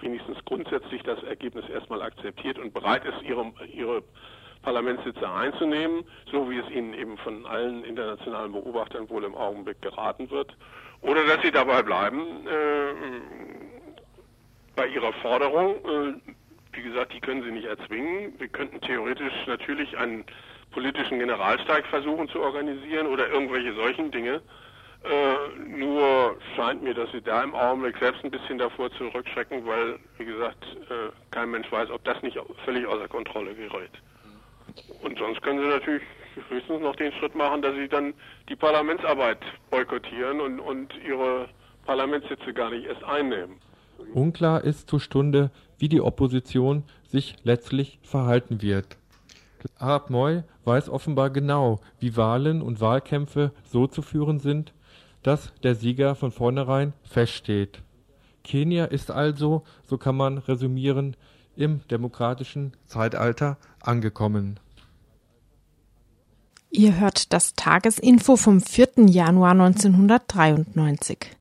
wenigstens grundsätzlich das Ergebnis erstmal akzeptiert und bereit ist, ihre, ihre Parlamentssitze einzunehmen, so wie es ihnen eben von allen internationalen Beobachtern wohl im Augenblick geraten wird, oder dass sie dabei bleiben äh, bei ihrer Forderung. Äh, wie gesagt, die können sie nicht erzwingen. Wir könnten theoretisch natürlich einen politischen Generalstreik versuchen zu organisieren oder irgendwelche solchen Dinge. Äh, nur scheint mir, dass sie da im Augenblick selbst ein bisschen davor zurückschrecken, weil, wie gesagt, äh, kein Mensch weiß, ob das nicht völlig außer Kontrolle gerät. Und sonst können sie natürlich höchstens noch den Schritt machen, dass sie dann die Parlamentsarbeit boykottieren und, und ihre Parlamentssitze gar nicht erst einnehmen. Unklar ist zur Stunde, wie die Opposition sich letztlich verhalten wird. Arab Moy weiß offenbar genau, wie Wahlen und Wahlkämpfe so zu führen sind, dass der Sieger von vornherein feststeht. Kenia ist also, so kann man resümieren, im demokratischen Zeitalter angekommen. Ihr hört das Tagesinfo vom 4. Januar 1993.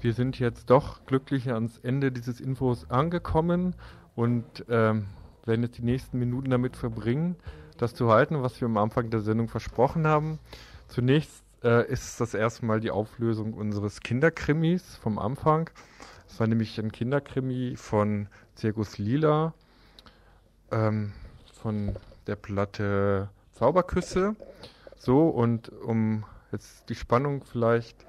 wir sind jetzt doch glücklich ans Ende dieses Infos angekommen und ähm, werden jetzt die nächsten Minuten damit verbringen, das zu halten, was wir am Anfang der Sendung versprochen haben. Zunächst äh, ist das erstmal die Auflösung unseres Kinderkrimis vom Anfang. Es war nämlich ein Kinderkrimi von Zirkus Lila, ähm, von der Platte Zauberküsse. So, und um jetzt die Spannung vielleicht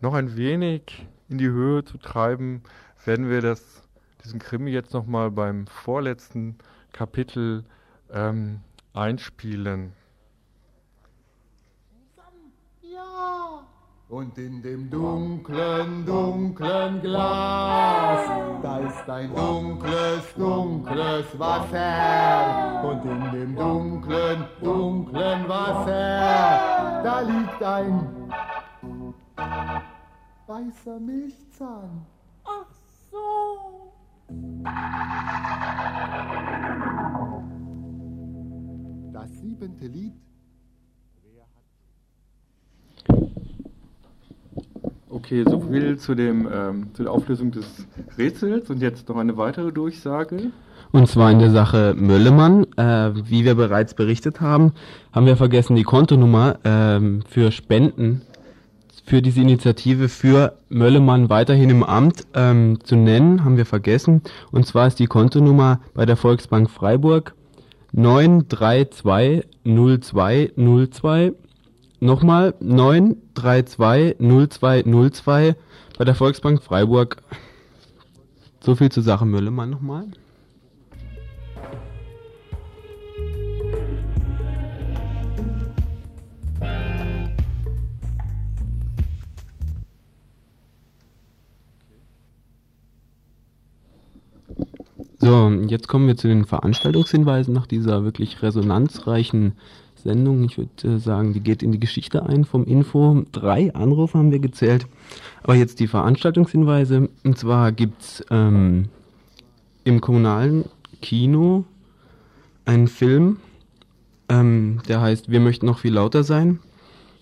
noch ein wenig in die Höhe zu treiben, werden wir das, diesen Krimi jetzt nochmal beim vorletzten Kapitel ähm, einspielen. Ja. Und in dem dunklen, dunklen Glas, da ist ein dunkles, dunkles Wasser. Und in dem dunklen, dunklen Wasser, da liegt ein weißer Milchzahn. Ach so. Das siebente Lied. Okay, so viel zu, dem, ähm, zu der Auflösung des Rätsels und jetzt noch eine weitere Durchsage. Und zwar in der Sache Möllemann. Äh, wie wir bereits berichtet haben, haben wir vergessen, die Kontonummer ähm, für Spenden für diese Initiative für Möllemann weiterhin im Amt ähm, zu nennen, haben wir vergessen. Und zwar ist die Kontonummer bei der Volksbank Freiburg 9320202. Nochmal 9320202 bei der Volksbank Freiburg. So viel zur Sache Möllemann nochmal. So, jetzt kommen wir zu den Veranstaltungshinweisen nach dieser wirklich resonanzreichen Sendung. Ich würde äh, sagen, die geht in die Geschichte ein vom Info. Drei Anrufe haben wir gezählt. Aber jetzt die Veranstaltungshinweise. Und zwar gibt's ähm, im kommunalen Kino einen Film, ähm, der heißt Wir möchten noch viel lauter sein.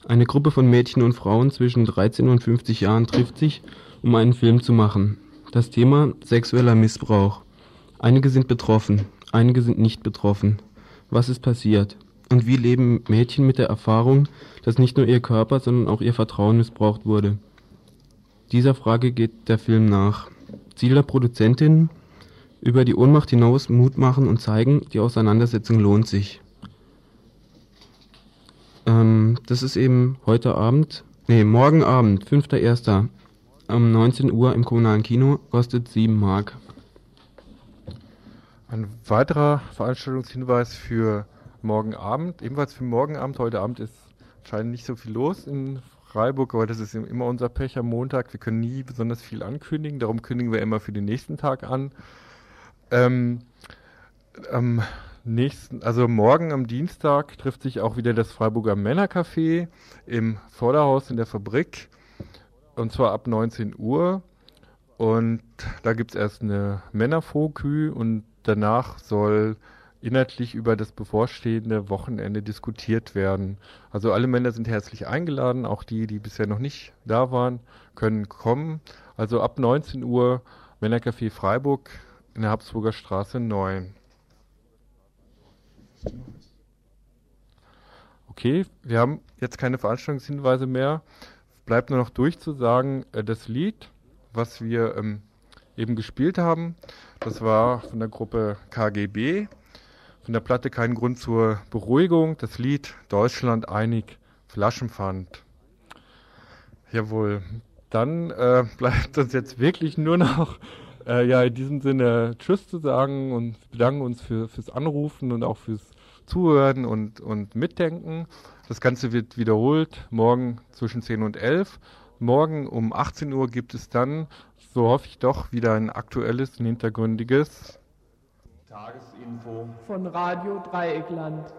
Eine Gruppe von Mädchen und Frauen zwischen 13 und 50 Jahren trifft sich, um einen Film zu machen. Das Thema sexueller Missbrauch. Einige sind betroffen, einige sind nicht betroffen. Was ist passiert? Und wie leben Mädchen mit der Erfahrung, dass nicht nur ihr Körper, sondern auch ihr Vertrauen missbraucht wurde? Dieser Frage geht der Film nach. Ziel der Produzentin, über die Ohnmacht hinaus Mut machen und zeigen, die Auseinandersetzung lohnt sich. Ähm, das ist eben heute Abend, nee, morgen Abend, 5.1. um 19 Uhr im kommunalen Kino, kostet 7 Mark. Ein weiterer Veranstaltungshinweis für morgen Abend, ebenfalls für morgen Abend. Heute Abend ist anscheinend nicht so viel los in Freiburg, aber das ist immer unser Pech am Montag. Wir können nie besonders viel ankündigen, darum kündigen wir immer für den nächsten Tag an. Ähm, am nächsten, also morgen am Dienstag trifft sich auch wieder das Freiburger Männercafé im Vorderhaus in der Fabrik und zwar ab 19 Uhr. Und da gibt es erst eine Männerfokü und danach soll inhaltlich über das bevorstehende Wochenende diskutiert werden. Also alle Männer sind herzlich eingeladen, auch die, die bisher noch nicht da waren, können kommen. Also ab 19 Uhr Männercafé Freiburg in der Habsburger Straße 9. Okay, wir haben jetzt keine Veranstaltungshinweise mehr. Bleibt nur noch durchzusagen, äh, das Lied, was wir ähm, eben gespielt haben, das war von der Gruppe KGB. Von der Platte kein Grund zur Beruhigung. Das Lied Deutschland einig Flaschenpfand. Jawohl. Dann äh, bleibt uns jetzt wirklich nur noch äh, ja in diesem Sinne Tschüss zu sagen und bedanken uns für, fürs Anrufen und auch fürs Zuhören und, und Mitdenken. Das Ganze wird wiederholt morgen zwischen 10 und 11. Morgen um 18 Uhr gibt es dann so hoffe ich doch, wieder ein aktuelles und hintergründiges Tagesinfo von Radio Dreieckland.